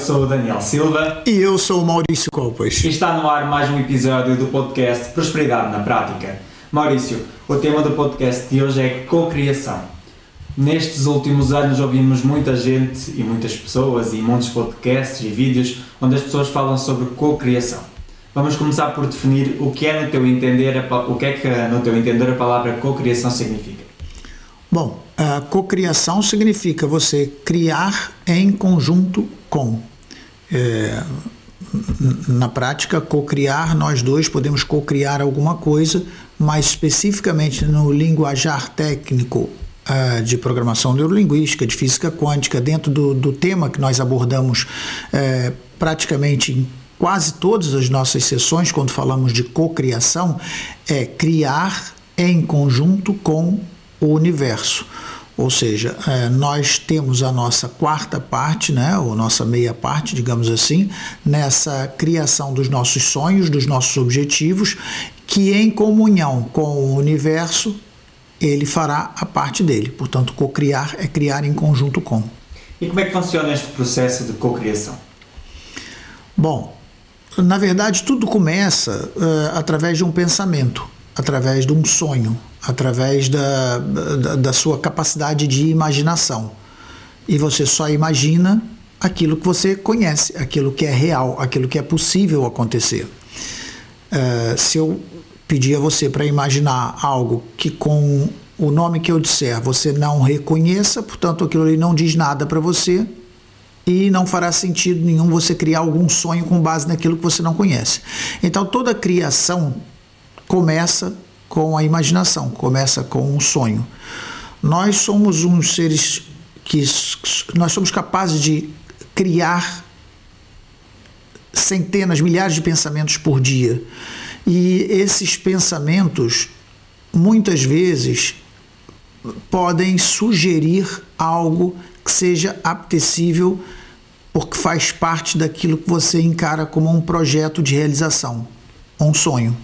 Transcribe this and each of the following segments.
sou o Daniel Silva. E eu sou o Maurício Copas. E está no ar mais um episódio do podcast Prosperidade na Prática. Maurício, o tema do podcast de hoje é cocriação. Nestes últimos anos ouvimos muita gente e muitas pessoas e muitos podcasts e vídeos onde as pessoas falam sobre cocriação. Vamos começar por definir o que é no teu entender, o que é que no teu entender a palavra cocriação significa. Bom, a cocriação significa você criar em conjunto com. É, na prática, cocriar, nós dois podemos cocriar alguma coisa, mas especificamente no linguajar técnico uh, de programação neurolinguística, de física quântica, dentro do, do tema que nós abordamos uh, praticamente em quase todas as nossas sessões, quando falamos de cocriação, é criar em conjunto com o universo. Ou seja, é, nós temos a nossa quarta parte, né, ou nossa meia parte, digamos assim, nessa criação dos nossos sonhos, dos nossos objetivos, que em comunhão com o universo ele fará a parte dele. Portanto, cocriar é criar em conjunto com. E como é que funciona este processo de cocriação? Bom, na verdade, tudo começa uh, através de um pensamento, através de um sonho, através da, da, da sua capacidade de imaginação. E você só imagina aquilo que você conhece, aquilo que é real, aquilo que é possível acontecer. Uh, se eu pedir a você para imaginar algo que com o nome que eu disser você não reconheça, portanto aquilo ali não diz nada para você, e não fará sentido nenhum você criar algum sonho com base naquilo que você não conhece. Então toda criação começa com a imaginação, começa com um sonho. Nós somos uns seres que nós somos capazes de criar centenas, milhares de pensamentos por dia. E esses pensamentos muitas vezes podem sugerir algo que seja apetecível porque faz parte daquilo que você encara como um projeto de realização, um sonho.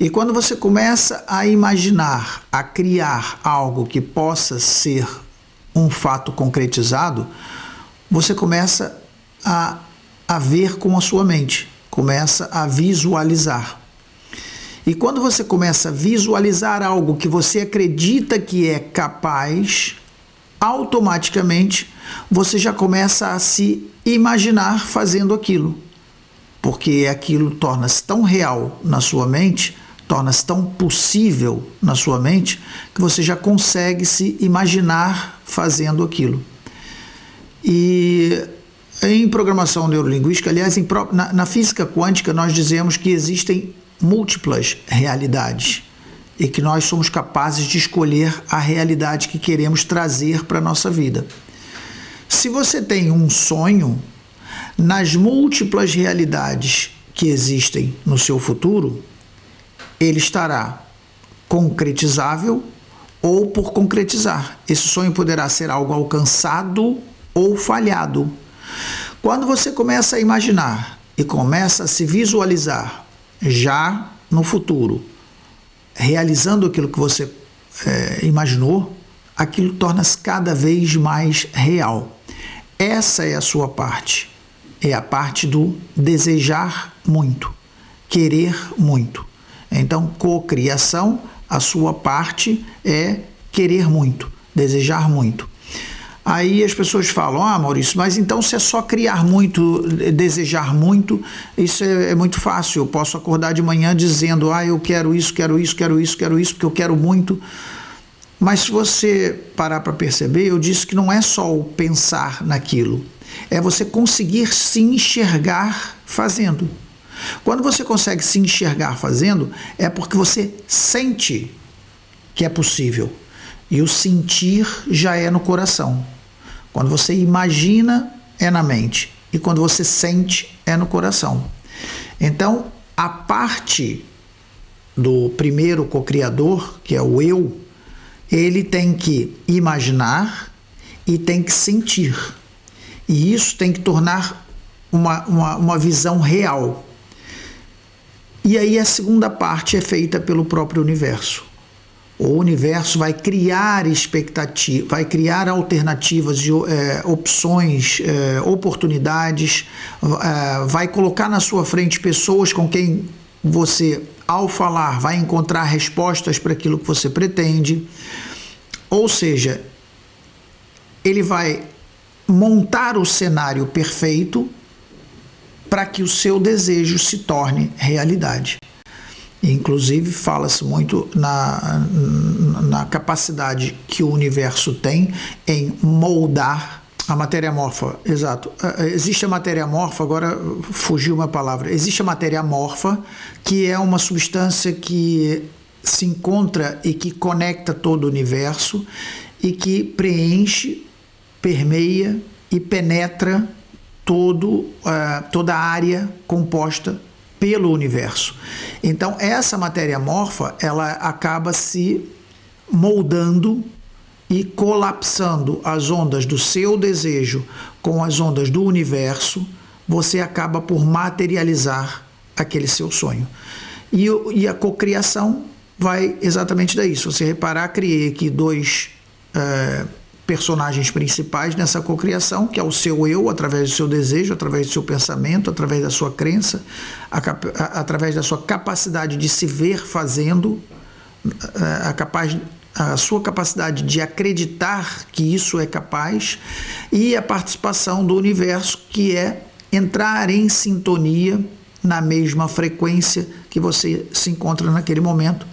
E quando você começa a imaginar, a criar algo que possa ser um fato concretizado, você começa a, a ver com a sua mente, começa a visualizar. E quando você começa a visualizar algo que você acredita que é capaz, automaticamente você já começa a se imaginar fazendo aquilo. Porque aquilo torna-se tão real na sua mente, torna-se tão possível na sua mente, que você já consegue se imaginar fazendo aquilo. E em programação neurolinguística, aliás, em, na, na física quântica, nós dizemos que existem múltiplas realidades e que nós somos capazes de escolher a realidade que queremos trazer para a nossa vida. Se você tem um sonho, nas múltiplas realidades que existem no seu futuro, ele estará concretizável ou por concretizar. Esse sonho poderá ser algo alcançado ou falhado. Quando você começa a imaginar e começa a se visualizar já no futuro, realizando aquilo que você é, imaginou, aquilo torna-se cada vez mais real. Essa é a sua parte. É a parte do desejar muito, querer muito. Então, cocriação, a sua parte é querer muito, desejar muito. Aí as pessoas falam: Ah, Maurício, mas então se é só criar muito, desejar muito, isso é, é, muito fácil. Eu posso acordar de manhã dizendo: Ah, eu quero isso, quero isso, quero isso, quero isso, porque eu quero muito. Mas se você parar para perceber, eu disse que não é só o pensar naquilo, é você conseguir se enxergar fazendo. Quando você consegue se enxergar fazendo, é porque você sente que é possível. E o sentir já é no coração. Quando você imagina, é na mente. E quando você sente, é no coração. Então, a parte do primeiro co-criador, que é o eu, ele tem que imaginar e tem que sentir. E isso tem que tornar uma, uma, uma visão real. E aí a segunda parte é feita pelo próprio universo. O universo vai criar expectativa, vai criar alternativas, é, opções, é, oportunidades, é, vai colocar na sua frente pessoas com quem você, ao falar, vai encontrar respostas para aquilo que você pretende. Ou seja, ele vai montar o cenário perfeito para que o seu desejo se torne realidade. Inclusive, fala-se muito na, na capacidade que o universo tem em moldar a matéria morfa. Exato. É, é, existe a matéria morfa, agora fugiu uma palavra. Existe a matéria morfa, que é uma substância que se encontra e que conecta todo o universo e que preenche, permeia e penetra todo, uh, toda a área composta pelo universo. Então essa matéria morfa ela acaba se moldando e colapsando as ondas do seu desejo com as ondas do universo, você acaba por materializar aquele seu sonho. E, e a cocriação vai exatamente daí. Se você reparar, criei aqui dois uh, personagens principais nessa cocriação, que é o seu eu, através do seu desejo, através do seu pensamento, através da sua crença, a, a, através da sua capacidade de se ver fazendo, a, capaz, a sua capacidade de acreditar que isso é capaz, e a participação do universo, que é entrar em sintonia na mesma frequência que você se encontra naquele momento,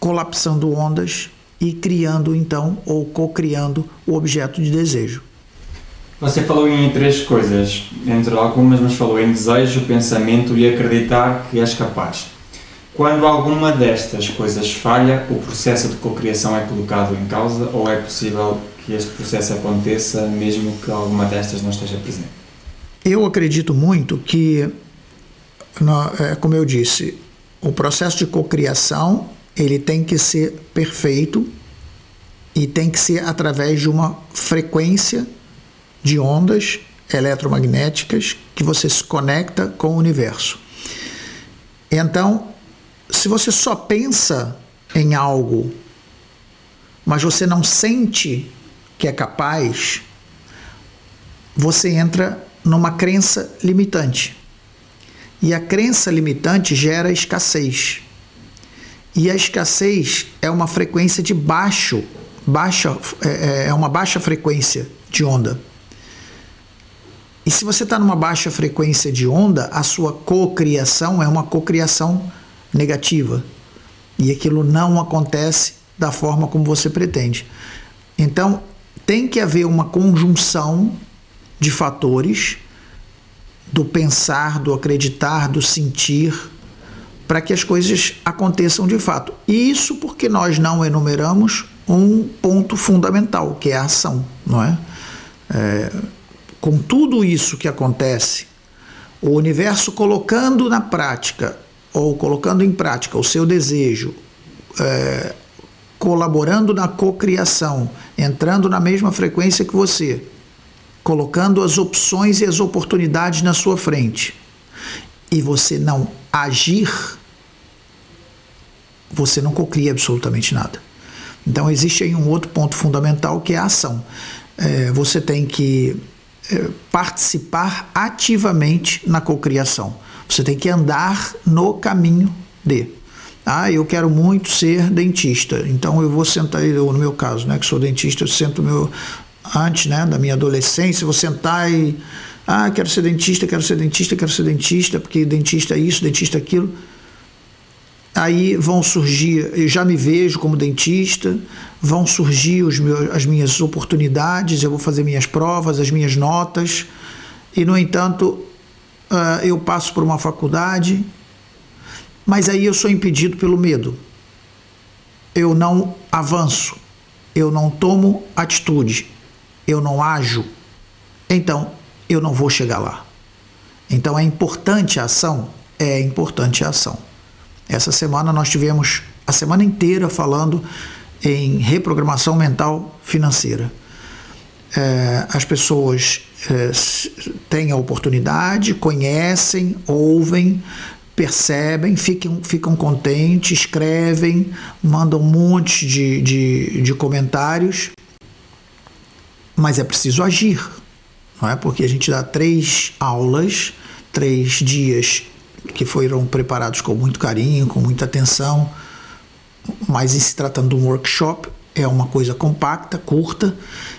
colapsando ondas e criando então ou co-criando o objeto de desejo. Você falou em três coisas, entre algumas, mas falou em desejo, pensamento e acreditar que és capaz. Quando alguma destas coisas falha, o processo de cocriação é colocado em causa ou é possível que este processo aconteça mesmo que alguma destas não esteja presente? Eu acredito muito que, é, como eu disse, o processo de cocriação ele tem que ser perfeito e tem que ser através de uma frequência de ondas eletromagnéticas que você se conecta com o universo. Então, se você só pensa em algo, mas você não sente que é capaz, você entra numa crença limitante. E a crença limitante gera escassez. E a escassez é uma frequência de baixo, baixa, é, é, é uma baixa frequência de onda. E se você está numa baixa frequência de onda, a sua cocriação é uma cocriação negativa. E aquilo não acontece da forma como você pretende. Então, tem que haver uma conjunção de fatores do pensar, do acreditar, do sentir, para que as coisas aconteçam de fato. Isso porque nós não enumeramos um ponto fundamental, que é a ação, não é? é com tudo isso que acontece, o universo colocando na prática ou colocando em prática o seu desejo, é, colaborando na cocriação, entrando na mesma frequência que você, colocando as opções e as oportunidades na sua frente, e você não agir, você não cocria absolutamente nada. Então existe aí um outro ponto fundamental que é a ação. É, você tem que é, participar ativamente na cocriação. Você tem que andar no caminho de. Ah, eu quero muito ser dentista. Então eu vou sentar, eu, no meu caso, né, que sou dentista, eu sento meu antes, né, da minha adolescência, vou sentar e ah, quero ser dentista, quero ser dentista, quero ser dentista, porque dentista é isso, dentista é aquilo. Aí vão surgir, eu já me vejo como dentista, vão surgir os meus, as minhas oportunidades, eu vou fazer minhas provas, as minhas notas, e no entanto uh, eu passo por uma faculdade, mas aí eu sou impedido pelo medo. Eu não avanço, eu não tomo atitude, eu não ajo. Então eu não vou chegar lá. Então é importante a ação? É importante a ação. Essa semana nós tivemos a semana inteira falando em reprogramação mental financeira. É, as pessoas é, têm a oportunidade, conhecem, ouvem, percebem, ficam, ficam contentes, escrevem, mandam um monte de, de, de comentários, mas é preciso agir, não é? Porque a gente dá três aulas, três dias que foram preparados com muito carinho, com muita atenção, mas em se tratando de um workshop, é uma coisa compacta, curta,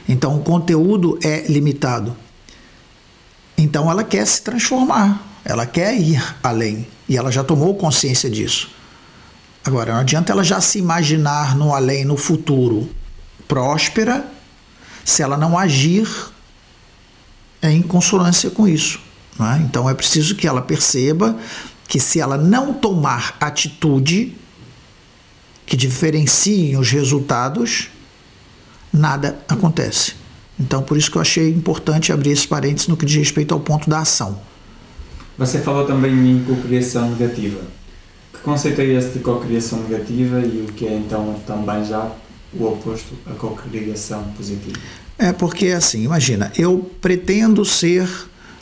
então o conteúdo é limitado. Então ela quer se transformar, ela quer ir além e ela já tomou consciência disso. Agora, não adianta ela já se imaginar no além, no futuro, próspera, se ela não agir em consonância com isso. É? Então é preciso que ela perceba que se ela não tomar atitude que diferenciem os resultados, nada acontece. Então, por isso que eu achei importante abrir esse parênteses no que diz respeito ao ponto da ação. Você falou também em cocriação negativa. Que conceito é esse de cocriação negativa e o que é então também já o oposto à cocriação positiva? É porque assim, imagina, eu pretendo ser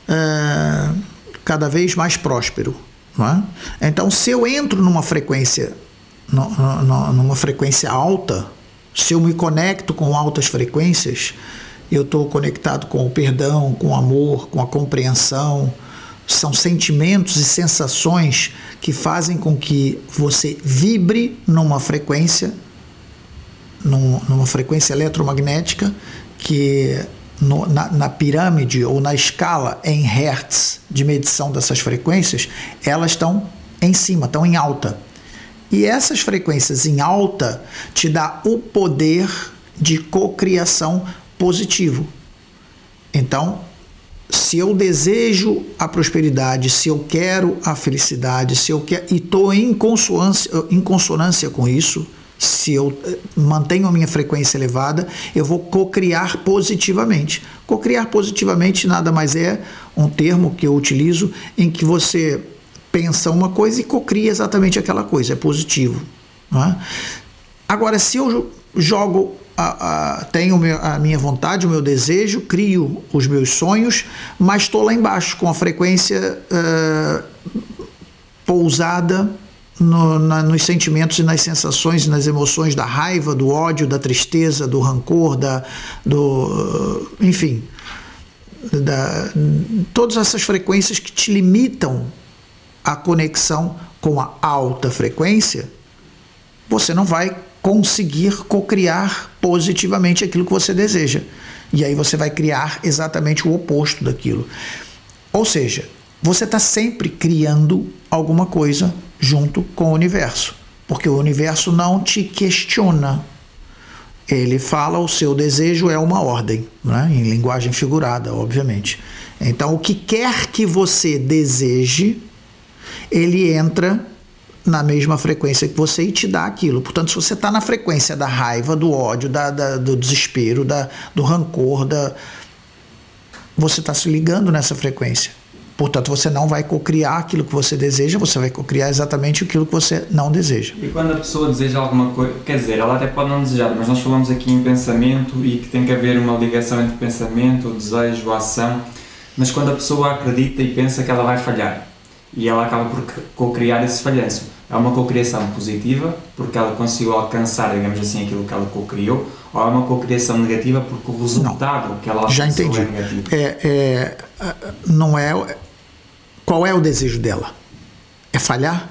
uh, cada vez mais próspero. É? Então, se eu entro numa frequência, numa frequência alta, se eu me conecto com altas frequências, eu estou conectado com o perdão, com o amor, com a compreensão, são sentimentos e sensações que fazem com que você vibre numa frequência, numa frequência eletromagnética que no, na, na, pirâmide ou na escala em hertz de medição dessas frequências, elas estão em cima, estão em alta. E essas frequências em alta te dá o poder de cocriação positivo. Então, se eu desejo a prosperidade, se eu quero a felicidade, se eu quero e estou em consonância, em consonância com isso, se eu eh, mantenho a minha frequência elevada, eu vou cocriar positivamente. Cocriar positivamente nada mais é um termo que eu utilizo em que você pensa uma coisa e cocria exatamente aquela coisa, é positivo. É? Agora, se eu jogo a, a, tenho a minha vontade, o meu desejo, crio os meus sonhos, mas estou lá embaixo com a frequência uh, pousada no, na, nos sentimentos e nas sensações e nas emoções da raiva, do ódio, da tristeza, do rancor, da, do, enfim, da, todas essas frequências que te limitam a conexão com a alta frequência, você não vai conseguir cocriar positivamente aquilo que você deseja. E aí você vai criar exatamente o oposto daquilo. Ou seja, você está sempre criando alguma coisa junto com o universo, porque o universo não te questiona. Ele fala o seu desejo é uma ordem, né? em linguagem figurada, obviamente. Então, o que quer que você deseje, ele entra na mesma frequência que você e te dá aquilo. Portanto, se você está na frequência da raiva, do ódio, da, da, do desespero, da, do rancor, da, você está se ligando nessa frequência. Portanto, você não vai cocriar aquilo que você deseja, você vai cocriar exatamente aquilo que você não deseja. E quando a pessoa deseja alguma coisa, quer dizer, ela até pode não desejar, mas nós falamos aqui em pensamento e que tem que haver uma ligação entre pensamento, desejo, ação, mas quando a pessoa acredita e pensa que ela vai falhar e ela acaba por cocriar esse falhanço é uma cocriação positiva porque ela conseguiu alcançar, digamos assim, aquilo que ela cocriou, ou é uma cocriação negativa porque o resultado não, que ela alcançou já entendi. é negativo? É, é, não é. Qual é o desejo dela? É falhar?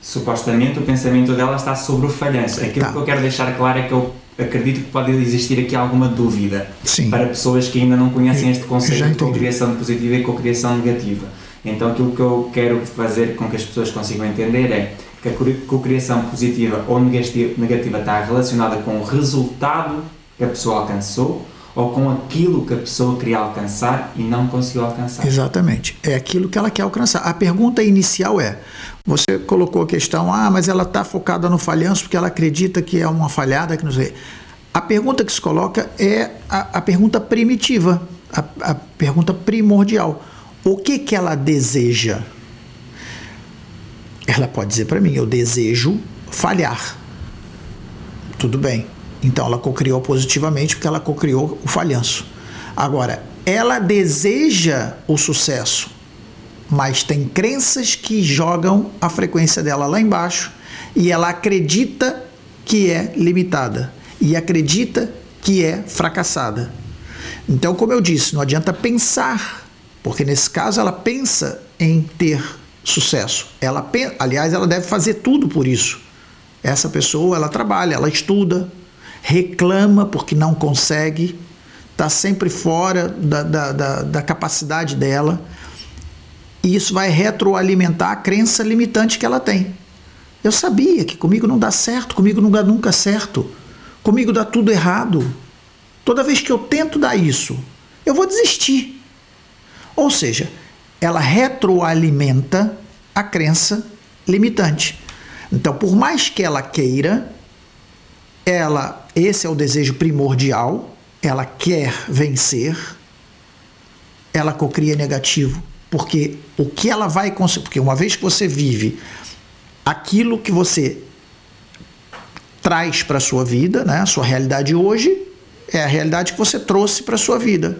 Supostamente o pensamento dela está sobre o falhanço. Aquilo tá. que eu quero deixar claro é que eu acredito que pode existir aqui alguma dúvida Sim. para pessoas que ainda não conhecem este conceito de cocriação positiva e cocriação negativa. Então aquilo que eu quero fazer com que as pessoas consigam entender é que a cocriação positiva ou negativa está relacionada com o resultado que a pessoa alcançou ou com aquilo que a pessoa queria alcançar e não conseguiu alcançar. Exatamente. É aquilo que ela quer alcançar. A pergunta inicial é: você colocou a questão, ah, mas ela está focada no falhanço porque ela acredita que é uma falhada, que não sei. A pergunta que se coloca é a, a pergunta primitiva, a, a pergunta primordial o que, que ela deseja? Ela pode dizer para mim: eu desejo falhar. Tudo bem. Então ela cocriou positivamente porque ela cocriou o falhanço. Agora, ela deseja o sucesso, mas tem crenças que jogam a frequência dela lá embaixo e ela acredita que é limitada e acredita que é fracassada. Então, como eu disse, não adianta pensar, porque nesse caso ela pensa em ter sucesso. Ela, aliás, ela deve fazer tudo por isso. Essa pessoa, ela trabalha, ela estuda, reclama porque não consegue, está sempre fora da, da, da, da capacidade dela. E isso vai retroalimentar a crença limitante que ela tem. Eu sabia que comigo não dá certo, comigo não dá nunca certo, comigo dá tudo errado. Toda vez que eu tento dar isso, eu vou desistir. Ou seja, ela retroalimenta a crença limitante. Então, por mais que ela queira, ela, esse é o desejo primordial, ela quer vencer, ela cocria negativo, porque o que ela vai conseguir, porque uma vez que você vive aquilo que você traz para sua vida, né, a sua realidade hoje, é a realidade que você trouxe para sua vida.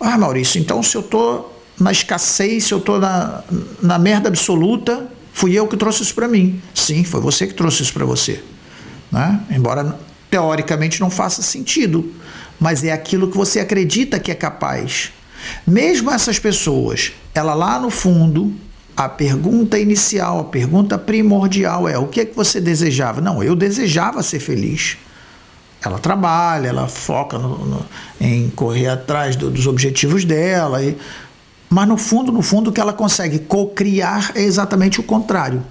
Ah, Maurício, então se eu estou na escassez, se eu estou na, na merda absoluta, fui eu que trouxe isso para mim. Sim, foi você que trouxe isso para você. Né? Embora teoricamente não faça sentido, mas é aquilo que você acredita que é capaz. Mesmo essas pessoas, ela lá no fundo, a pergunta inicial, a pergunta primordial é: o que é que você desejava? Não, eu desejava ser feliz. Ela trabalha, ela foca no, no, em correr atrás do, dos objetivos dela, e, mas no fundo, no fundo, o que ela consegue co-criar é exatamente o contrário.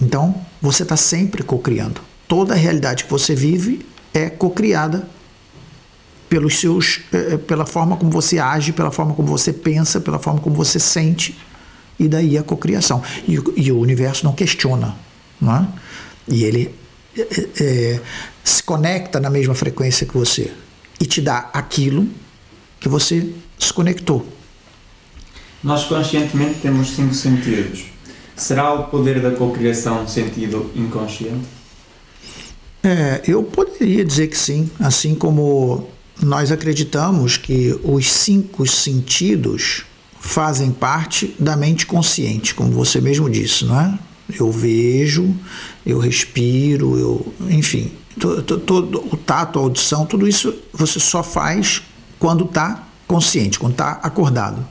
Então, você está sempre co-criando. Toda a realidade que você vive é co-criada pelos seus, eh, eh, pela forma como você age, pela forma como você pensa, pela forma como você sente, e daí a cocriação. E, e o universo não questiona, não é? E ele é, se conecta na mesma frequência que você e te dá aquilo que você se conectou. Nós conscientemente temos cinco sentidos. Será o poder da cocriação sentido inconsciente? É, eu poderia dizer que sim, assim como nós acreditamos que os cinco sentidos fazem parte da mente consciente, como você mesmo disse, não é? Eu vejo, eu respiro, eu, enfim, todo, todo, o tato, a audição, tudo isso você só faz quando está consciente, quando está acordado.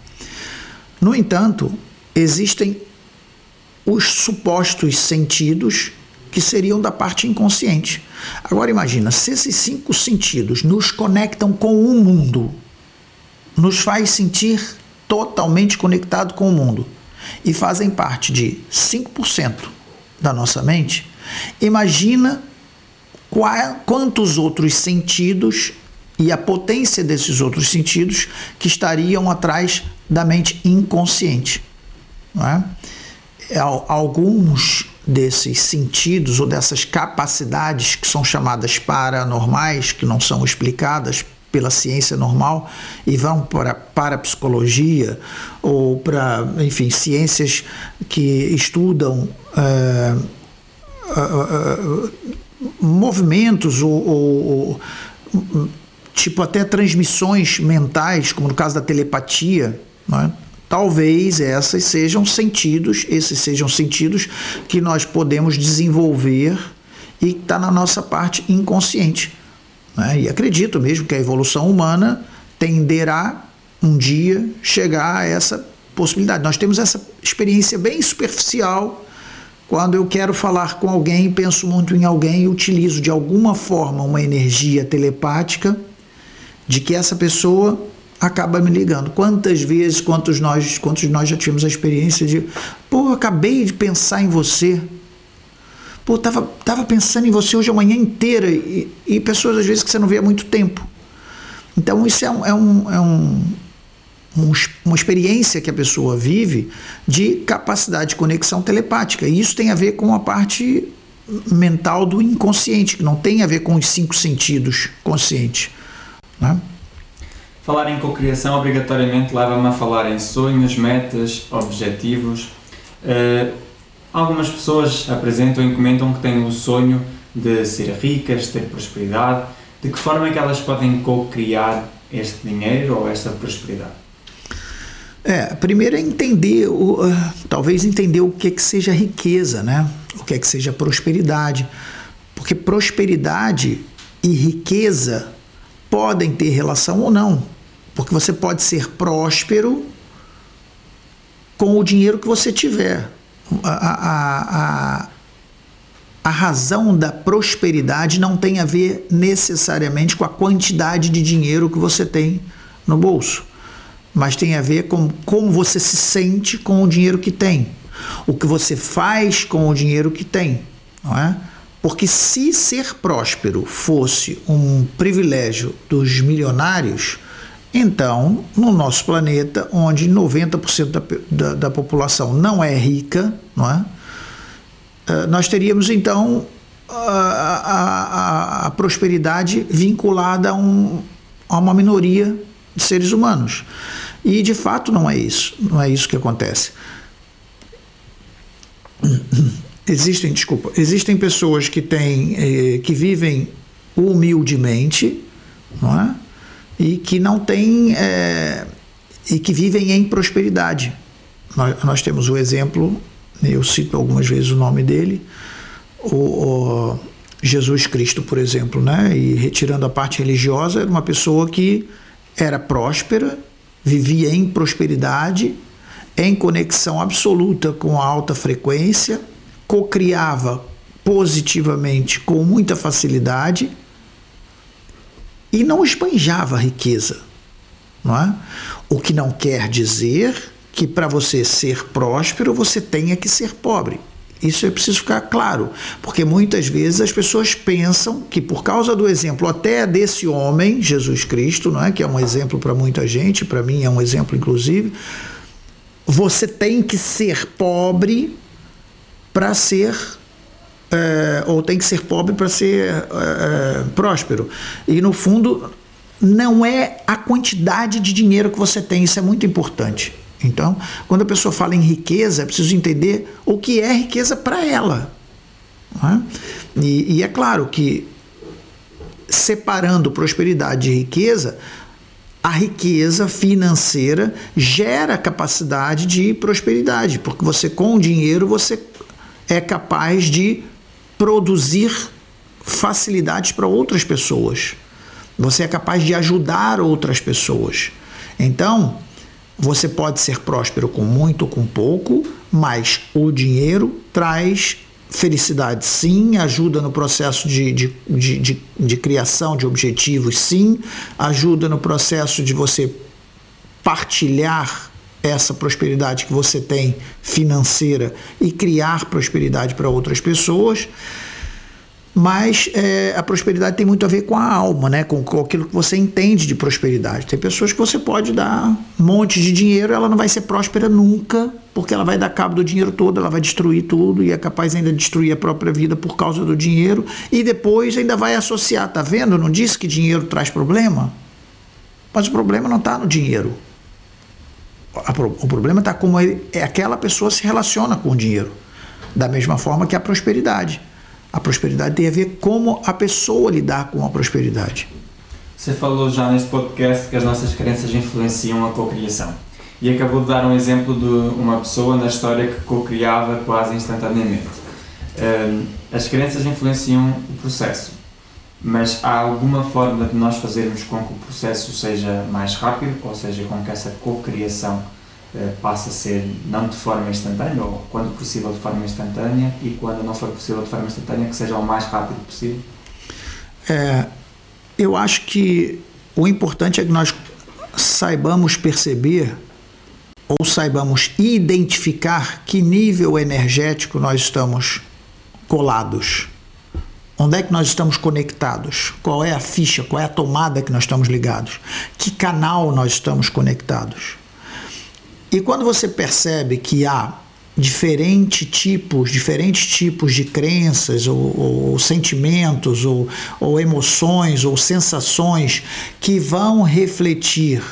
No entanto, existem os supostos sentidos que seriam da parte inconsciente. Agora imagina, se esses cinco sentidos nos conectam com o mundo, nos faz sentir totalmente conectado com o mundo e fazem parte de 5% da nossa mente, imagina qual, quantos outros sentidos e a potência desses outros sentidos que estariam atrás da mente inconsciente. É? alguns desses sentidos ou dessas capacidades que são chamadas paranormais, que não são explicadas pela ciência normal e vão para, para a psicologia ou para, enfim, ciências que estudam é, movimentos ou, ou, ou, tipo até transmissões mentais, como no caso da telepatia, é? Talvez essas sejam sentidos, esses sejam sentidos que nós podemos desenvolver e está na nossa parte inconsciente. Né? E acredito mesmo que a evolução humana tenderá um dia chegar a essa possibilidade. Nós temos essa experiência bem superficial quando eu quero falar com alguém, penso muito em alguém e utilizo de alguma forma uma energia telepática de que essa pessoa acaba me ligando. Quantas vezes, quantos nós, quantos nós já tivemos a experiência de, pô, acabei de pensar em você. Pô, tava, tava pensando em você hoje a manhã inteira e, e pessoas às vezes que você não vê há muito tempo. Então isso é um, é um, é um, um, uma experiência que a pessoa vive de capacidade de conexão telepática. E isso tem a ver com a parte mental do inconsciente, que não tem a ver com os cinco sentidos conscientes. Né? Falar em cocriação obrigatoriamente leva-me a falar em sonhos, metas, objetivos. Uh, Algumas pessoas apresentam e comentam que têm o sonho de ser ricas, ter prosperidade. De que forma é que elas podem co-criar este dinheiro ou esta prosperidade? É, primeiro é entender, o, uh, talvez entender o que é que seja riqueza, né? O que é que seja prosperidade. Porque prosperidade e riqueza podem ter relação ou não. Porque você pode ser próspero com o dinheiro que você tiver. A, a, a, a razão da prosperidade não tem a ver necessariamente com a quantidade de dinheiro que você tem no bolso, mas tem a ver com como você se sente com o dinheiro que tem, o que você faz com o dinheiro que tem, não é? Porque se ser próspero fosse um privilégio dos milionários, então, no nosso planeta, onde 90% da, da, da, população não é rica, não é? Eh, nós teríamos então a, a, a, prosperidade vinculada a, um, a uma minoria de seres humanos. E de fato não é isso, não é isso que acontece. Existem, desculpa, existem pessoas que têm, eh, que vivem humildemente, não é? E que não têm, eh, e que vivem em prosperidade. Nós, nós, temos o exemplo, eu cito algumas vezes o nome dele, o, o Jesus Cristo, por exemplo, né? E retirando a parte religiosa, era uma pessoa que era próspera, vivia em prosperidade, em conexão absoluta com a alta frequência cocriava positivamente com muita facilidade e não esbanjava riqueza. Não é? O que não quer dizer que para você ser próspero você tenha que ser pobre. Isso é preciso ficar claro, porque muitas vezes as pessoas pensam que por causa do exemplo até desse homem, Jesus Cristo, não é, que é um exemplo para muita gente, para mim é um exemplo inclusive, você tem que ser pobre para ser é, ou tem que ser pobre para ser é, próspero. E no fundo, não é a quantidade de dinheiro que você tem, isso é muito importante. Então, quando a pessoa fala em riqueza, é preciso entender o que é riqueza para ela. É? E, e é claro que, separando prosperidade de riqueza, a riqueza financeira gera capacidade de prosperidade, porque você com o dinheiro você é capaz de produzir facilidades para outras pessoas. Você é capaz de ajudar outras pessoas. Então, você pode ser próspero com muito ou com pouco, mas o dinheiro traz felicidade, sim, ajuda no processo de, de, de, de, de criação de objetivos, sim, ajuda no processo de você partilhar essa prosperidade que você tem financeira e criar prosperidade para outras pessoas. Mas é, a prosperidade tem muito a ver com a alma, né? Com, com aquilo que você entende de prosperidade. Tem pessoas que você pode dar um monte de dinheiro, ela não vai ser próspera nunca, porque ela vai dar cabo do dinheiro todo, ela vai destruir tudo e é capaz ainda de destruir a própria vida por causa do dinheiro e depois ainda vai associar, tá vendo? Não disse que dinheiro traz problema? Mas o problema não está no dinheiro o problema está como é aquela pessoa se relaciona com o dinheiro. Da mesma forma que a prosperidade. A prosperidade tem a ver como a pessoa lidar com a prosperidade. Você falou já neste podcast que as nossas crenças influenciam a cocriação. E acabou de dar um exemplo de uma pessoa na história que cocriava quase instantaneamente. As crenças influenciam o processo, mas há alguma forma de nós fazermos com que o processo seja mais rápido, ou seja, com que essa cocriação eh, passe a ser não de forma instantânea, ou quando possível de forma instantânea, e quando não for possível de forma instantânea, que seja o mais rápido possível? É, eu acho que o importante é que nós saibamos perceber ou saibamos identificar que nível energético nós estamos colados Onde é que nós estamos conectados? Qual é a ficha? Qual é a tomada que nós estamos ligados? Que canal nós estamos conectados? E quando você percebe que há diferentes tipos, diferentes tipos de crenças ou, ou sentimentos ou, ou emoções ou sensações que vão refletir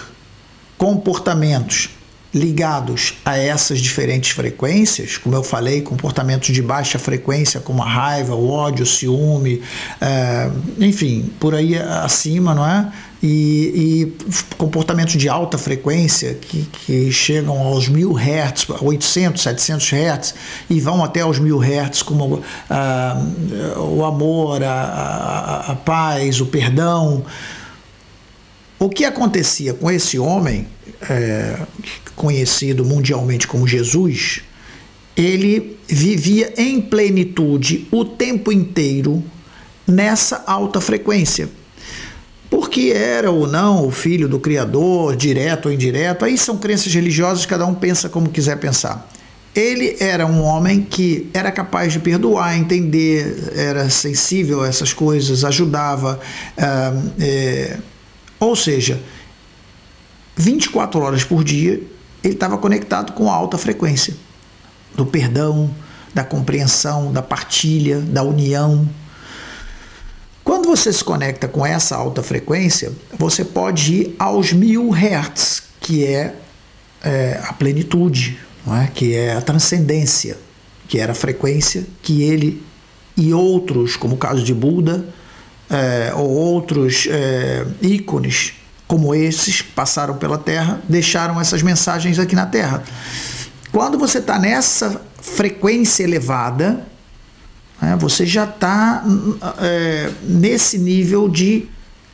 comportamentos ligados a essas diferentes frequências, como eu falei, comportamentos de baixa frequência, como a raiva, o ódio, o ciúme, é, enfim, por aí acima, não é? E, e, comportamentos de alta frequência que, que chegam aos mil hertz, 800, 700 hertz e vão até aos mil hertz, como ah, o amor, a, a, a paz, o perdão. O que acontecia com esse homem, é, conhecido mundialmente como Jesus, ele vivia em plenitude o tempo inteiro nessa alta frequência. Porque era ou não o filho do Criador, direto ou indireto, aí são crenças religiosas, cada um pensa como quiser pensar. Ele era um homem que era capaz de perdoar, entender, era sensível a essas coisas, ajudava. é, ou seja, 24 horas por dia ele estava conectado com a alta frequência do perdão, da compreensão, da partilha, da união. Quando você se conecta com essa alta frequência, você pode ir aos mil hertz, que é, é a plenitude, é? que é a transcendência, que era a frequência que ele e outros, como o caso de Buda, é, ou outros é, ícones como esses que passaram pela Terra, deixaram essas mensagens aqui na Terra. Quando você está nessa frequência elevada, né, você já está é, nesse nível de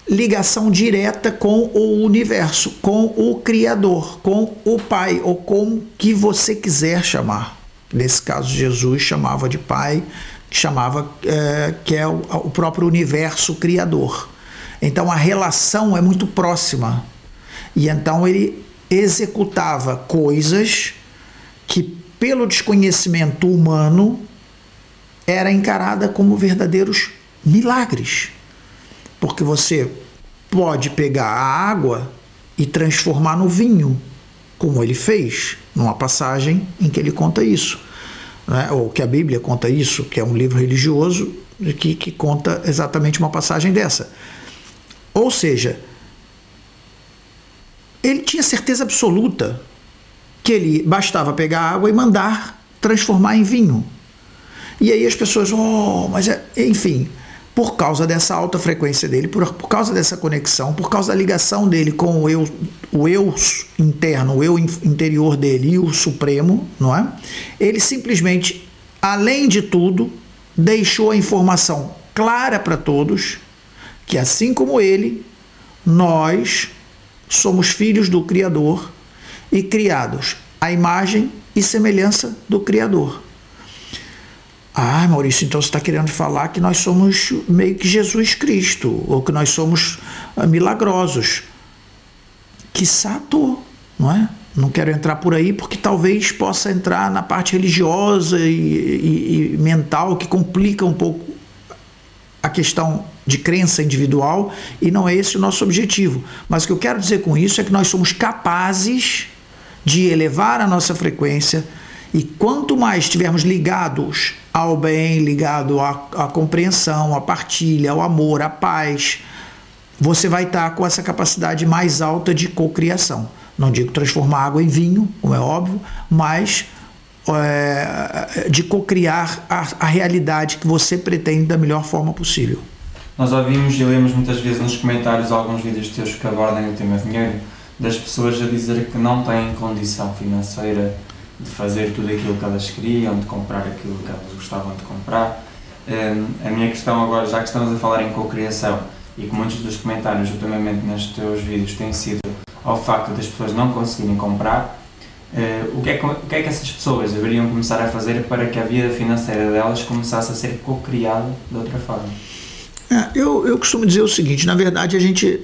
ligação direta com o universo, com o Criador, com o Pai, ou com que você quiser chamar. Nesse caso, Jesus chamava de Pai, chamava é, que é o, o próprio universo criador. Então a relação é muito próxima. E então ele executava coisas que, pelo desconhecimento humano, era encarada como verdadeiros milagres. Porque você pode pegar a água e transformar no vinho, como ele fez, numa passagem em que ele conta isso né, ou que a Bíblia conta isso, que é um livro religioso que, que conta exatamente uma passagem dessa. Ou seja, ele tinha certeza absoluta que ele bastava pegar água e mandar transformar em vinho. E aí as pessoas, oh, mas é, enfim, por causa dessa alta frequência dele, por, por causa dessa conexão, por causa da ligação dele com o eu, o eu interno, o eu interior dele e o supremo, não é? Ele simplesmente, além de tudo, deixou a informação clara para todos que assim como ele, nós somos filhos do Criador e criados à imagem e semelhança do Criador. Ah, Maurício, então você está querendo falar que nós somos meio que Jesus Cristo, ou que nós somos ah, milagrosos. Que sato, não é? Não quero entrar por aí porque talvez possa entrar na parte religiosa e, e, e mental que complica um pouco a questão de crença individual e não é esse o nosso objetivo. Mas o que eu quero dizer com isso é que nós somos capazes de elevar a nossa frequência e quanto mais estivermos ligados ao bem, ligado à, à compreensão, à partilha, ao amor, à paz, você vai estar com essa capacidade mais alta de cocriação. Não digo transformar água em vinho, como é óbvio, mas é, de cocriar a, a realidade que você pretende da melhor forma possível. Nós ouvimos e lemos muitas vezes nos comentários alguns vídeos teus que abordam o tema dinheiro, das pessoas a dizer que não têm condição financeira de fazer tudo aquilo que elas queriam, de comprar aquilo que elas gostavam de comprar. Um, a minha questão agora, já que estamos a falar em cocriação e que muitos dos comentários, ultimamente nestes teus vídeos, têm sido ao facto das pessoas não conseguirem comprar, uh, o, que é que, o que é que essas pessoas deveriam começar a fazer para que a vida financeira delas começasse a ser cocriada de outra forma? É, eu, eu costumo dizer o seguinte: na verdade, a gente,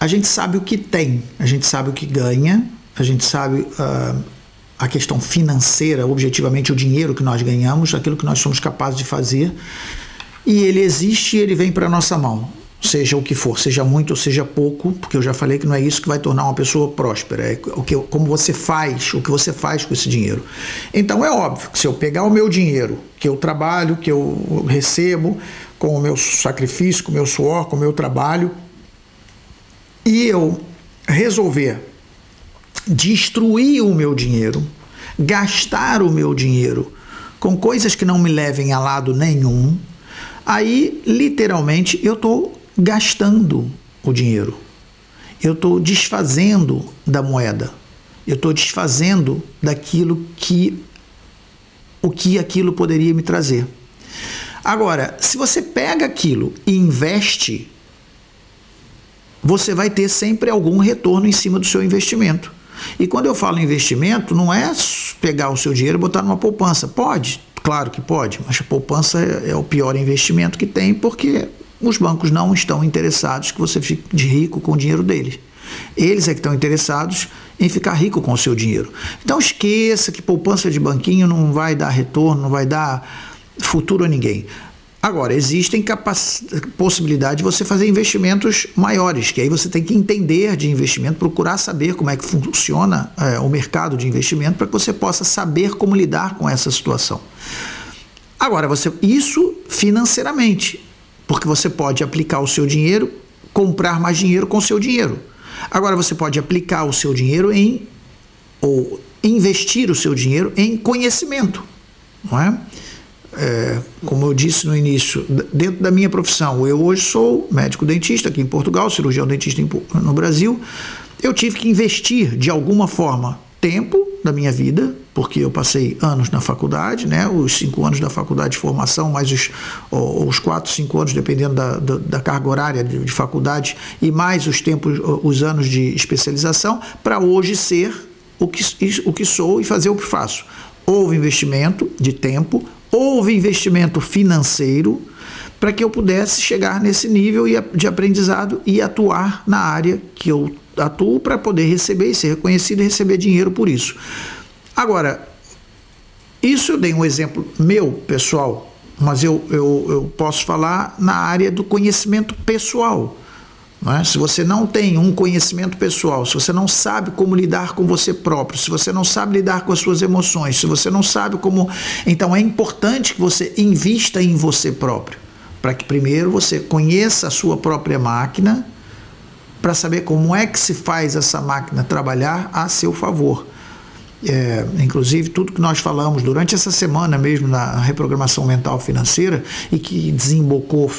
a gente sabe o que tem, a gente sabe o que ganha, a gente sabe. Uh, a questão financeira, objetivamente o dinheiro que nós ganhamos, aquilo que nós somos capazes de fazer, e ele existe e ele vem para a nossa mão. Seja o que for, seja muito ou seja pouco, porque eu já falei que não é isso que vai tornar uma pessoa próspera, é o que, como você faz, o que você faz com esse dinheiro. Então é óbvio que se eu pegar o meu dinheiro, que eu trabalho, que eu recebo, com o meu sacrifício, com o meu suor, com o meu trabalho, e eu resolver destruir o meu dinheiro, gastar o meu dinheiro com coisas que não me levem a lado nenhum, aí literalmente eu estou gastando o dinheiro. Eu estou desfazendo da moeda. Eu estou desfazendo daquilo que o que aquilo poderia me trazer. Agora, se você pega aquilo e investe, você vai ter sempre algum retorno em cima do seu investimento. E quando eu falo investimento, não é pegar o seu dinheiro e botar numa poupança. Pode, claro que pode, mas a poupança é, o pior investimento que tem porque os bancos não estão interessados que você fique de rico com o dinheiro deles. Eles é que estão interessados em ficar rico com o seu dinheiro. Então esqueça que poupança de banquinho não vai dar retorno, não vai dar futuro a ninguém. Agora, existem possibilidade de você fazer investimentos maiores, que aí você tem que entender de investimento, procurar saber como é que funciona é, o mercado de investimento para que você possa saber como lidar com essa situação. Agora, você isso financeiramente, porque você pode aplicar o seu dinheiro, comprar mais dinheiro com o seu dinheiro. Agora, você pode aplicar o seu dinheiro em ou investir o seu dinheiro em conhecimento, não é? É, como eu disse no início, dentro da minha profissão, eu hoje sou médico dentista aqui em Portugal, cirurgião dentista no Brasil. Eu tive que investir de alguma forma tempo da minha vida, porque eu passei anos na faculdade, né? os cinco anos da faculdade de formação, mais os, os quatro, cinco anos, dependendo da, da, da carga horária de, de, faculdade, e mais os tempos, os anos de especialização, para hoje ser o que, o que sou e fazer o que faço. Houve investimento de tempo, houve investimento financeiro para que eu pudesse chegar nesse nível de aprendizado e atuar na área que eu atuo para poder receber e ser reconhecido e receber dinheiro por isso. Agora, isso eu dei um exemplo meu, pessoal, mas eu, eu, eu posso falar na área do conhecimento pessoal. É? Se você não tem um conhecimento pessoal, se você não sabe como lidar com você próprio, se você não sabe lidar com as suas emoções, se você não sabe como. Então é importante que você invista em você próprio, para que primeiro você conheça a sua própria máquina, para saber como é que se faz essa máquina trabalhar a seu favor. É, inclusive tudo que nós falamos durante essa semana mesmo na reprogramação mental financeira e que desembocou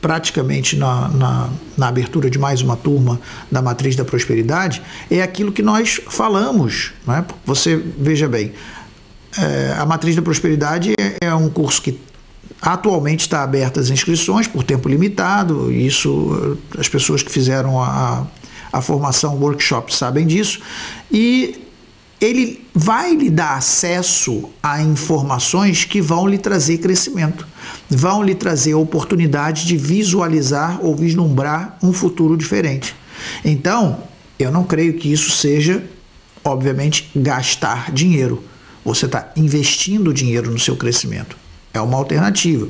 praticamente na, na, na, abertura de mais uma turma da Matriz da Prosperidade, é aquilo que nós falamos. Né? Você veja bem, é, a Matriz da Prosperidade é, é um curso que atualmente está aberto às inscrições por tempo limitado, isso as pessoas que fizeram a, a formação workshop sabem disso, e ele vai lhe dar acesso a informações que vão lhe trazer crescimento, vão lhe trazer oportunidade de visualizar ou vislumbrar um futuro diferente. Então, eu não creio que isso seja, obviamente, gastar dinheiro. Você está investindo dinheiro no seu crescimento. É uma alternativa.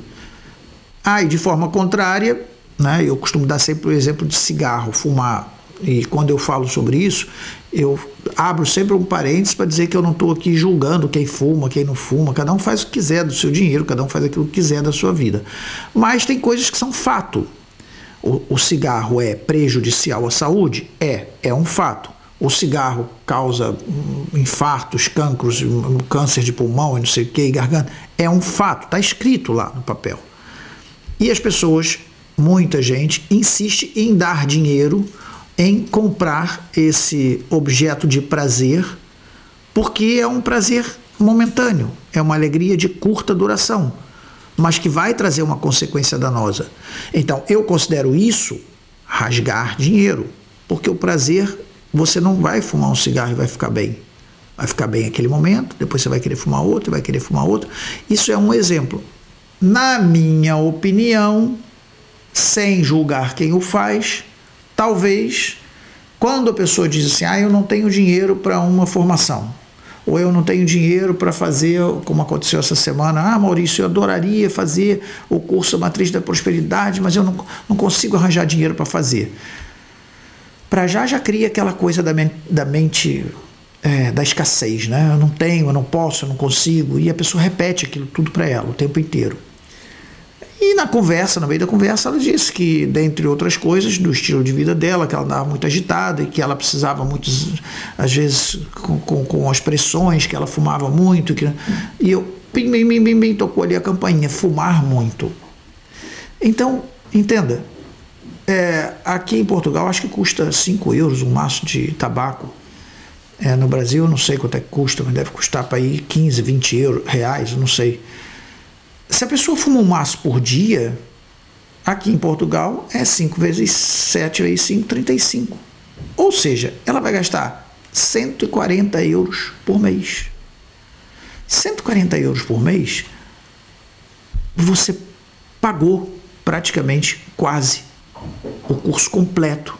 Ah, e de forma contrária, né, eu costumo dar sempre o exemplo de cigarro, fumar. E quando eu falo sobre isso, eu abro sempre um parênteses para dizer que eu não estou aqui julgando quem fuma, quem não fuma, cada um faz o que quiser do seu dinheiro, cada um faz aquilo que quiser da sua vida. Mas tem coisas que são fato. O, o cigarro é prejudicial à saúde? É, é um fato. O cigarro causa hum, infartos, cancros, hum, câncer de pulmão e não sei o que, garganta. É um fato, está escrito lá no papel. E as pessoas, muita gente, insiste em dar dinheiro em comprar esse objeto de prazer, porque é um prazer momentâneo, é uma alegria de curta duração, mas que vai trazer uma consequência danosa. Então, eu considero isso rasgar dinheiro, porque o prazer, você não vai fumar um cigarro e vai ficar bem. Vai ficar bem aquele momento, depois você vai querer fumar outro, vai querer fumar outro. Isso é um exemplo. Na minha opinião, sem julgar quem o faz, talvez quando a pessoa diz assim, ah, eu não tenho dinheiro para uma formação, ou eu não tenho dinheiro para fazer, como aconteceu essa semana, ah, Maurício, eu adoraria fazer o curso Matriz da Prosperidade, mas eu não, não consigo arranjar dinheiro para fazer. Para já já cria aquela coisa da, mente, da mente é, da escassez, né? Eu não tenho, eu não posso, eu não consigo, e a pessoa repete aquilo tudo para ela o tempo inteiro. E na conversa, no meio da conversa, ela disse que, dentre outras coisas, do estilo de vida dela, que ela andava muito agitada e que ela precisava muitas, às vezes, com, com, com as pressões, que ela fumava muito. Que, e eu, bim, bim, bim, bim, tocou ali a campainha, fumar muito. Então, entenda, é, aqui em Portugal acho que custa 5 euros um maço de tabaco. É, no Brasil, não sei quanto é que custa, mas deve custar para ir 15, 20 euros, reais, não sei. Se a pessoa fuma um maço por dia, aqui em Portugal é 5 vezes 7 vezes 5, 35. Ou seja, ela vai gastar 140 euros por mês. 140 euros por mês, você pagou praticamente quase o curso completo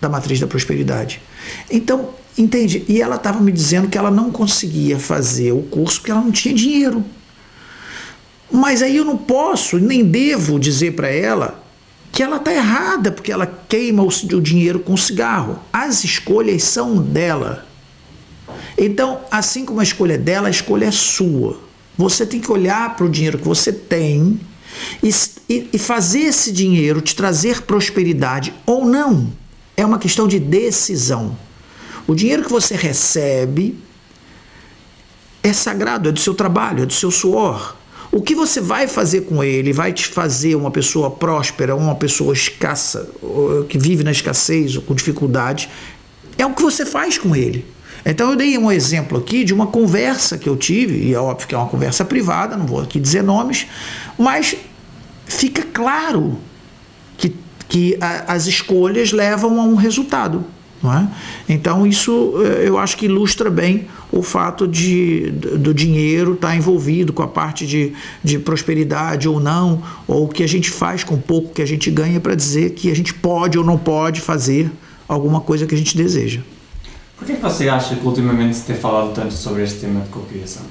da matriz da prosperidade. Então, entende? E ela estava me dizendo que ela não conseguia fazer o curso porque ela não tinha dinheiro. Mas aí eu não posso, nem devo dizer para ela que ela está errada porque ela queima o, o dinheiro com cigarro. As escolhas são dela. Então, assim como a escolha é dela, a escolha é sua. Você tem que olhar para o dinheiro que você tem e, e, e fazer esse dinheiro te trazer prosperidade ou não. É uma questão de decisão. O dinheiro que você recebe é sagrado, é do seu trabalho, é do seu suor. O que você vai fazer com ele vai te fazer uma pessoa próspera, uma pessoa escassa, que vive na escassez ou com dificuldade, é o que você faz com ele. Então eu dei um exemplo aqui de uma conversa que eu tive, e é óbvio que é uma conversa privada, não vou aqui dizer nomes, mas fica claro que, que a, as escolhas levam a um resultado. É? Então, isso eh, eu acho que ilustra bem o fato de, do dinheiro estar tá envolvido com a parte de, de prosperidade ou não, ou o que a gente faz com o pouco que a gente ganha para dizer que a gente pode ou não pode fazer alguma coisa que a gente deseja. Por que você acha que ultimamente se tem falado tanto sobre este tema de cocriação?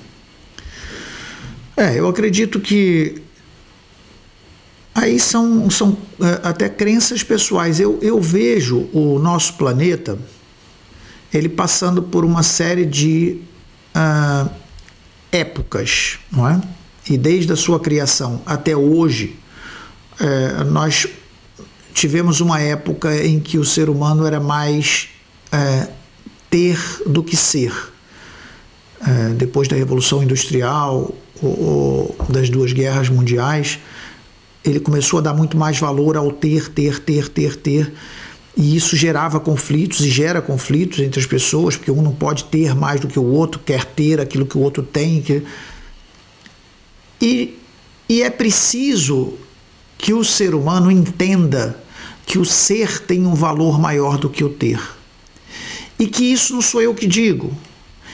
É, eu acredito que Aí são, são é, até crenças pessoais. Eu, eu vejo o nosso planeta ele passando por uma série de uh, épocas, não é? E desde a sua criação até hoje, uh, nós tivemos uma época em que o ser humano era mais uh, ter do que ser. depois da Revolução Industrial, ou, ou das duas guerras mundiais, ele começou a dar muito mais valor ao ter, ter, ter, ter, ter. E isso gerava conflitos e gera conflitos entre as pessoas, porque um não pode ter mais do que o outro, quer ter aquilo que o outro tem. Que... E, e é preciso que o ser humano entenda que o ser tem um valor maior do que o ter. E que isso não sou eu que digo,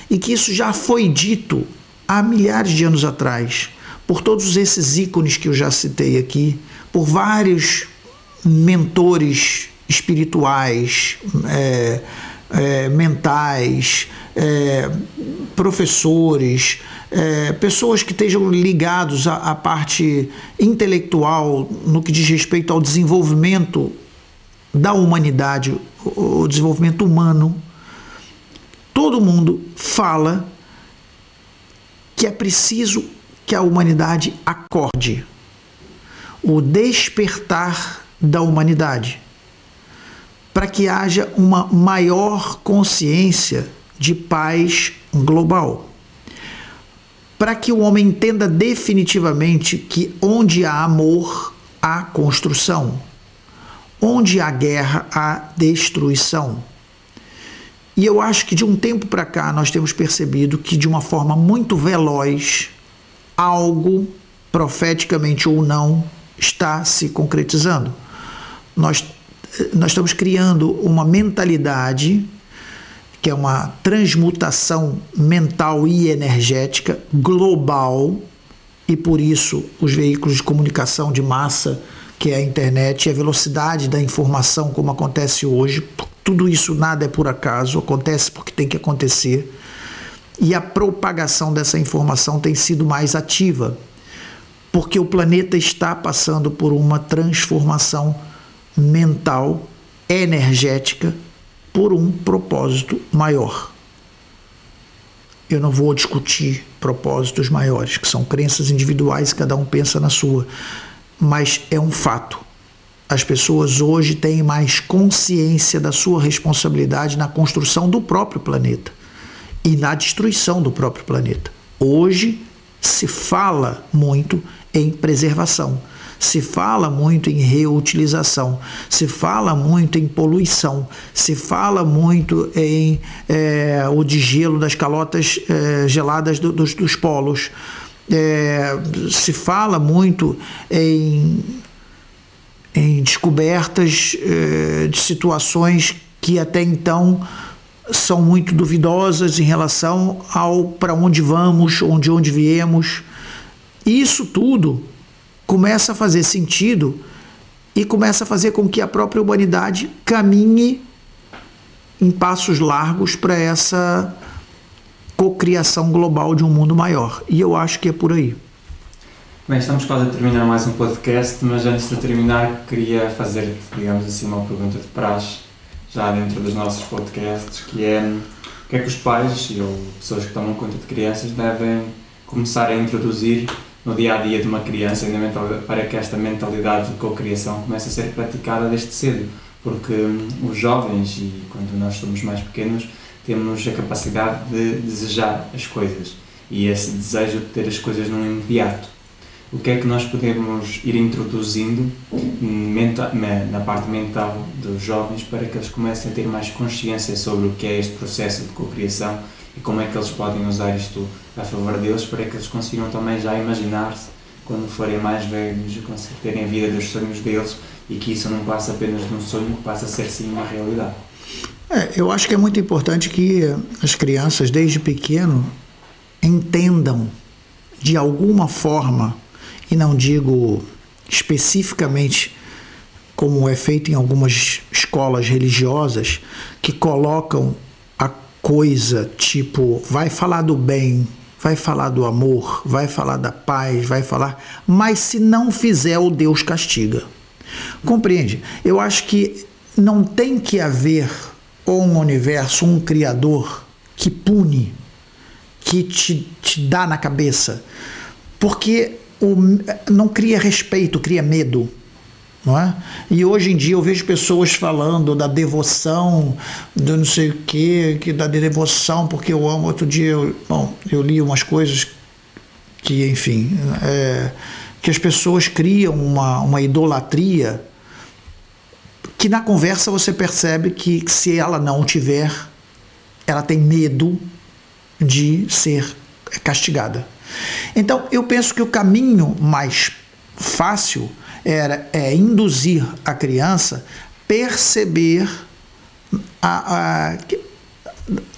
e que isso já foi dito há milhares de anos atrás por todos esses ícones que eu já citei aqui, por vários mentores espirituais, é, é, mentais, é, professores, é, pessoas que estejam ligados à, à, parte intelectual no que diz respeito ao desenvolvimento da humanidade, o, o desenvolvimento humano. Todo mundo fala que é preciso que a humanidade acorde, o despertar da humanidade, para que haja uma maior consciência de paz global. Para que o homem entenda definitivamente que onde há amor, há construção, onde há guerra, há destruição. E eu acho que de um tempo para cá nós temos percebido que, de uma forma muito veloz, algo, profeticamente ou não, está se concretizando. Nós, nós estamos criando uma mentalidade que é uma transmutação mental e energética global, e por isso os veículos de comunicação de massa, que é a internet, e a velocidade da informação, como acontece hoje, tudo isso nada é por acaso, acontece porque tem que acontecer e a propagação dessa informação tem sido mais ativa, porque o planeta está passando por uma transformação mental, energética, por um propósito maior. Eu não vou discutir propósitos maiores, que são crenças individuais, cada um pensa na sua. mas é um fato. As pessoas hoje têm mais consciência da sua responsabilidade na construção do próprio planeta e na destruição do próprio planeta. Hoje se fala muito em preservação, se fala muito em reutilização, se fala muito em poluição, se fala muito em é, o degelo das calotas é, geladas do, dos, dos polos é, se fala muito em, em descobertas de situações que até então são muito duvidosas em relação ao para onde vamos, onde onde viemos. Isso tudo começa a fazer sentido e começa a fazer com que a própria humanidade caminhe em passos largos para essa cocriação global de um mundo maior. E eu acho que é por aí. Bem, estamos quase a terminar mais um podcast, mas antes de terminar queria fazer, digamos assim, uma pergunta de praxe, já dentro dos nossos podcasts, que é o que é que os pais ou pessoas que tomam conta de crianças devem começar a introduzir no dia a dia de uma criança para que esta mentalidade de cocriação comece a ser praticada desde cedo, porque hum, os jovens e quando nós somos mais pequenos temos a capacidade de desejar as coisas e esse desejo de ter as coisas num imediato. O que é que nós podemos ir introduzindo na parte mental dos jovens para que eles comecem a ter mais consciência sobre o que é este processo de cocriação e como é que eles podem usar isto a favor deles para que eles consigam também já imaginar-se quando forem mais velhos e terem a vida dos sonhos deles e que isso não passa apenas de um sonho, que passa a ser sim uma realidade. É, eu acho que é muito importante que as crianças, desde pequeno, entendam de alguma forma, e não digo especificamente como é feito em algumas escolas religiosas, que colocam a coisa tipo, vai falar do bem, vai falar do amor, vai falar da paz, vai falar, mas se não fizer, o Deus castiga. Compreende? Eu acho que não tem que haver um universo, um criador que pune, que te, te dá na cabeça. Porque o, não cria respeito, cria medo. Não é? E hoje em dia eu vejo pessoas falando da devoção, do não sei o que, que da devoção, porque eu amo. Outro dia, eu, bom, eu li umas coisas que, enfim, é, que as pessoas criam uma, uma idolatria que na conversa você percebe que se ela não tiver, ela tem medo de ser castigada. Então, eu penso que o caminho mais fácil era é induzir a criança perceber a, a,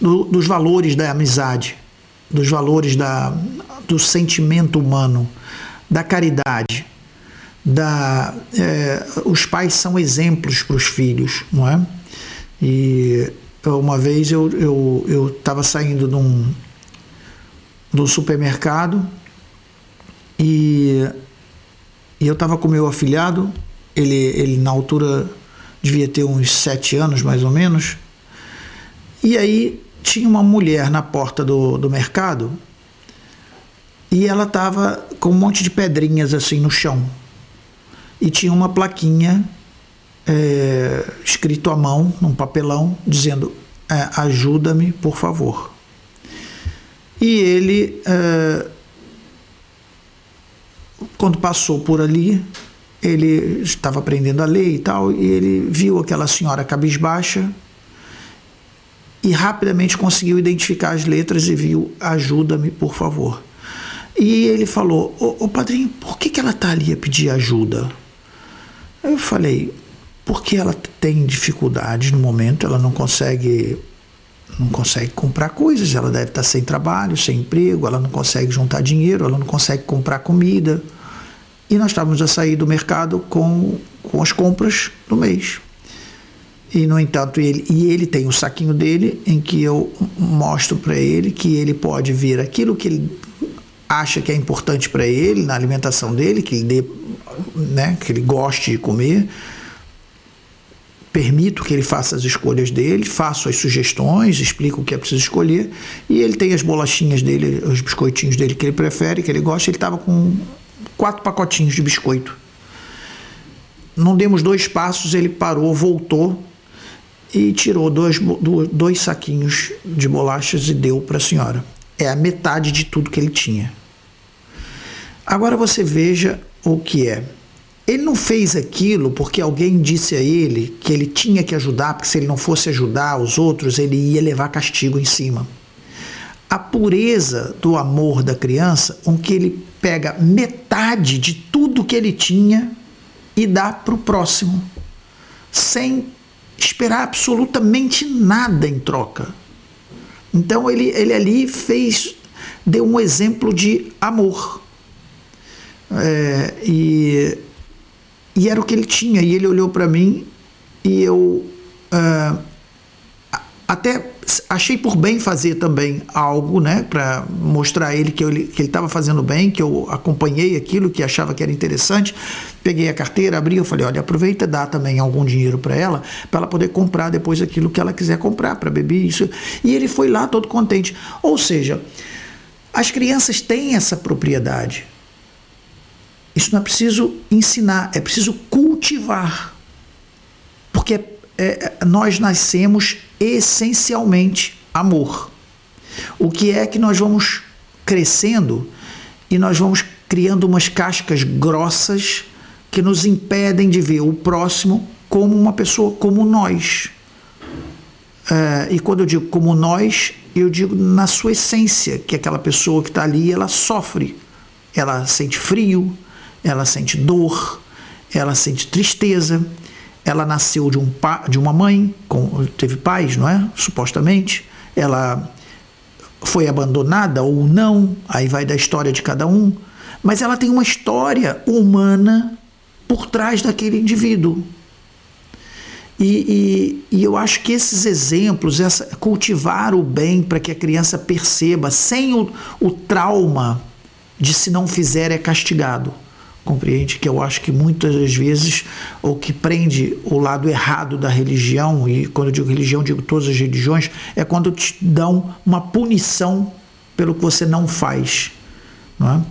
do, dos valores da amizade, dos valores da, do sentimento humano, da caridade, da é, os pais são exemplos para os filhos, não é? E uma vez eu eu eu estava saindo de um do supermercado e, e eu estava com meu afilhado, ele ele na altura devia ter uns sete anos mais ou menos, e aí tinha uma mulher na porta do, do mercado e ela estava com um monte de pedrinhas assim no chão. E tinha uma plaquinha é, escrito à mão, num papelão, dizendo: é, ajuda-me, por favor. E ele, é, quando passou por ali, ele estava aprendendo a ler e tal, e ele viu aquela senhora cabisbaixa e rapidamente conseguiu identificar as letras e viu: ajuda-me, por favor. E ele falou: Ô, padrinho, por que, que ela está ali a pedir ajuda? Eu falei, porque ela tem dificuldades no momento, ela não consegue não consegue comprar coisas, ela deve estar sem trabalho, sem emprego, ela não consegue juntar dinheiro, ela não consegue comprar comida. E nós estávamos a sair do mercado com, com as compras do mês. E, no entanto, ele, e ele tem o saquinho dele em que eu mostro para ele que ele pode vir aquilo que ele acha que é importante para ele na alimentação dele, que ele dê né, que ele goste de comer, permito que ele faça as escolhas dele, faço as sugestões, explico o que é preciso escolher, e ele tem as bolachinhas dele, os biscoitinhos dele que ele prefere, que ele gosta, ele estava com quatro pacotinhos de biscoito. não demos dois passos, ele parou, voltou e tirou dois, dois saquinhos de bolachas e deu para a senhora. É a metade de tudo que ele tinha. Agora você veja o que é. Ele não fez aquilo porque alguém disse a ele que ele tinha que ajudar, porque se ele não fosse ajudar os outros, ele ia levar castigo em cima. A pureza do amor da criança, com que ele pega metade de tudo que ele tinha e dá para o próximo, sem esperar absolutamente nada em troca. Então ele, ele ali fez, deu um exemplo de amor. É, e, e era o que ele tinha. E ele olhou para mim e eu uh, até achei por bem fazer também algo, né, para mostrar a ele que, eu, que ele estava fazendo bem, que eu acompanhei aquilo, que achava que era interessante. Peguei a carteira, abri, eu falei, olha, aproveita dá também algum dinheiro para ela, para ela poder comprar depois aquilo que ela quiser comprar, para beber isso. E ele foi lá todo contente. Ou seja, as crianças têm essa propriedade. Isso não é preciso ensinar, é preciso cultivar. Porque é, nós nascemos essencialmente amor. O que é que nós vamos crescendo e nós vamos criando umas cascas grossas que nos impedem de ver o próximo como uma pessoa como nós. É, e quando eu digo como nós, eu digo na sua essência, que aquela pessoa que está ali, ela sofre, ela sente frio, ela sente dor, ela sente tristeza, ela nasceu de, um pa, de uma mãe, com, teve pais, não é? Supostamente. Ela foi abandonada ou não, aí vai da história de cada um. Mas ela tem uma história humana por trás daquele indivíduo. E, e, e, eu acho que esses exemplos, essa, cultivar o bem para que a criança perceba, sem o, o trauma de se não fizer é castigado compreende que eu acho que muitas vezes o que prende o lado errado da religião e quando eu digo religião digo todas as religiões é quando te dão uma punição pelo que você não faz não é?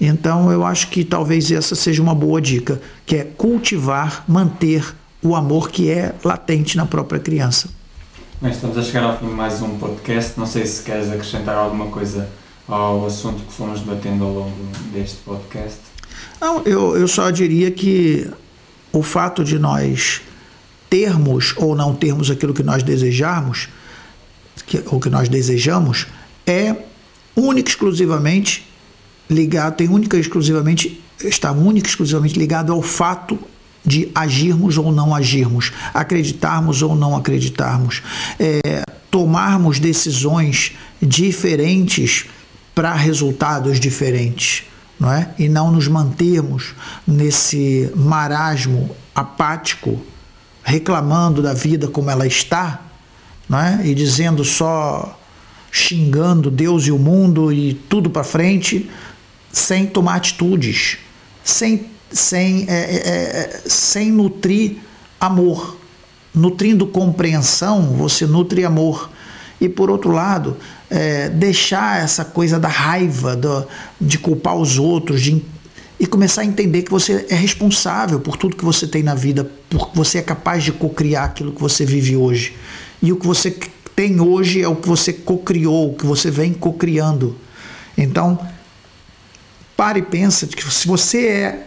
então eu acho que talvez essa seja uma boa dica que é cultivar manter o amor que é latente na própria criança. Bem, estamos a chegar ao fim de mais um podcast. Não sei se queres acrescentar alguma coisa ao assunto que fomos debatendo ao longo deste podcast não, eu, eu só diria que o fato de nós termos ou não termos aquilo que nós desejamos, que, ou que nós desejamos, é única exclusivamente ligado, tem única exclusivamente, está única exclusivamente ligado ao fato de agirmos ou não agirmos, acreditarmos ou não acreditarmos, é, tomarmos decisões diferentes para resultados diferentes não é? e não nos mantermos nesse marasmo apático, reclamando da vida como ela está, não é? e dizendo só, xingando Deus e o mundo e tudo para frente, sem tomar atitudes, sem, sem, é, é, é, sem nutrir amor. Nutrindo compreensão, você nutre amor. E por outro lado, é, deixar essa coisa da raiva, do, de culpar os outros, de, e começar a entender que você é responsável por tudo que você tem na vida, porque você é capaz de cocriar aquilo que você vive hoje. E o que você tem hoje é o que você cocriou, o que você vem cocriando. Então, pare e pensa que se você é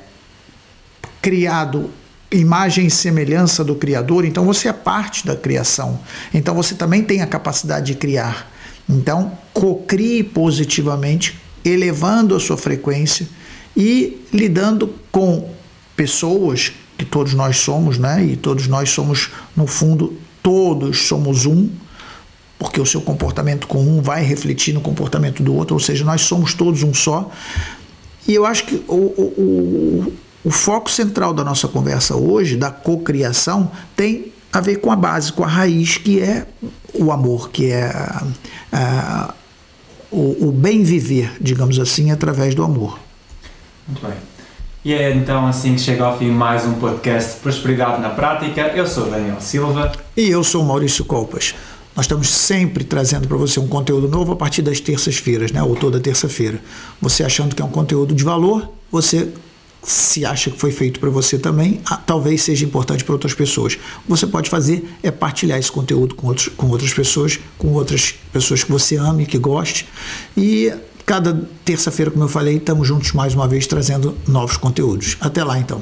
criado imagem e semelhança do Criador, então você é parte da criação. Então você também tem a capacidade de criar. Então, cocrie positivamente, elevando a sua frequência e lidando com pessoas que todos nós somos, né? E todos nós somos, no fundo, todos somos um, porque o seu comportamento com um vai refletir no comportamento do outro, ou seja, nós somos todos um só. E eu acho que o, o, o, o foco central da nossa conversa hoje, da cocriação, tem a ver com a base, com a raiz, que é o amor, que é o, o bem viver, digamos assim, através do amor. Muito bem. E é então assim que chega ao fim mais um podcast Prosperidade na Prática. Eu sou Daniel Silva. E eu sou Maurício Colpas. Nós estamos sempre trazendo para você um conteúdo novo a partir das terças-feiras, né? ou toda terça-feira. Você achando que é um conteúdo de valor, você se acha que foi feito para você também, talvez seja importante para outras pessoas. O que você pode fazer é partilhar esse conteúdo com, outros, com outras pessoas, com outras pessoas que você ame, que goste. E cada terça-feira, como eu falei, estamos juntos mais uma vez trazendo novos conteúdos. Até lá então.